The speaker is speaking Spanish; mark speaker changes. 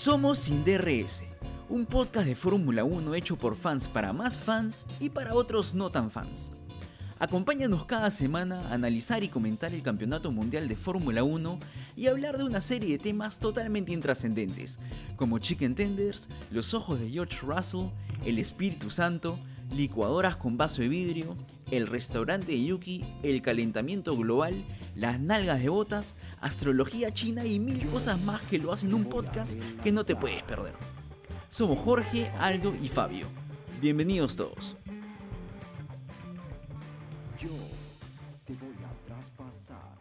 Speaker 1: Somos Sin DRS, un podcast de Fórmula 1 hecho por fans para más fans y para otros no tan fans. Acompáñanos cada semana a analizar y comentar el Campeonato Mundial de Fórmula 1 y hablar de una serie de temas totalmente intrascendentes, como Chicken Tenders, los ojos de George Russell, el Espíritu Santo, licuadoras con vaso de vidrio, el restaurante de Yuki, el calentamiento global, las nalgas de botas, astrología china y mil cosas más que lo hacen un podcast que no te puedes perder. Somos Jorge, Aldo y Fabio. Bienvenidos todos.
Speaker 2: Yo te voy a traspasar.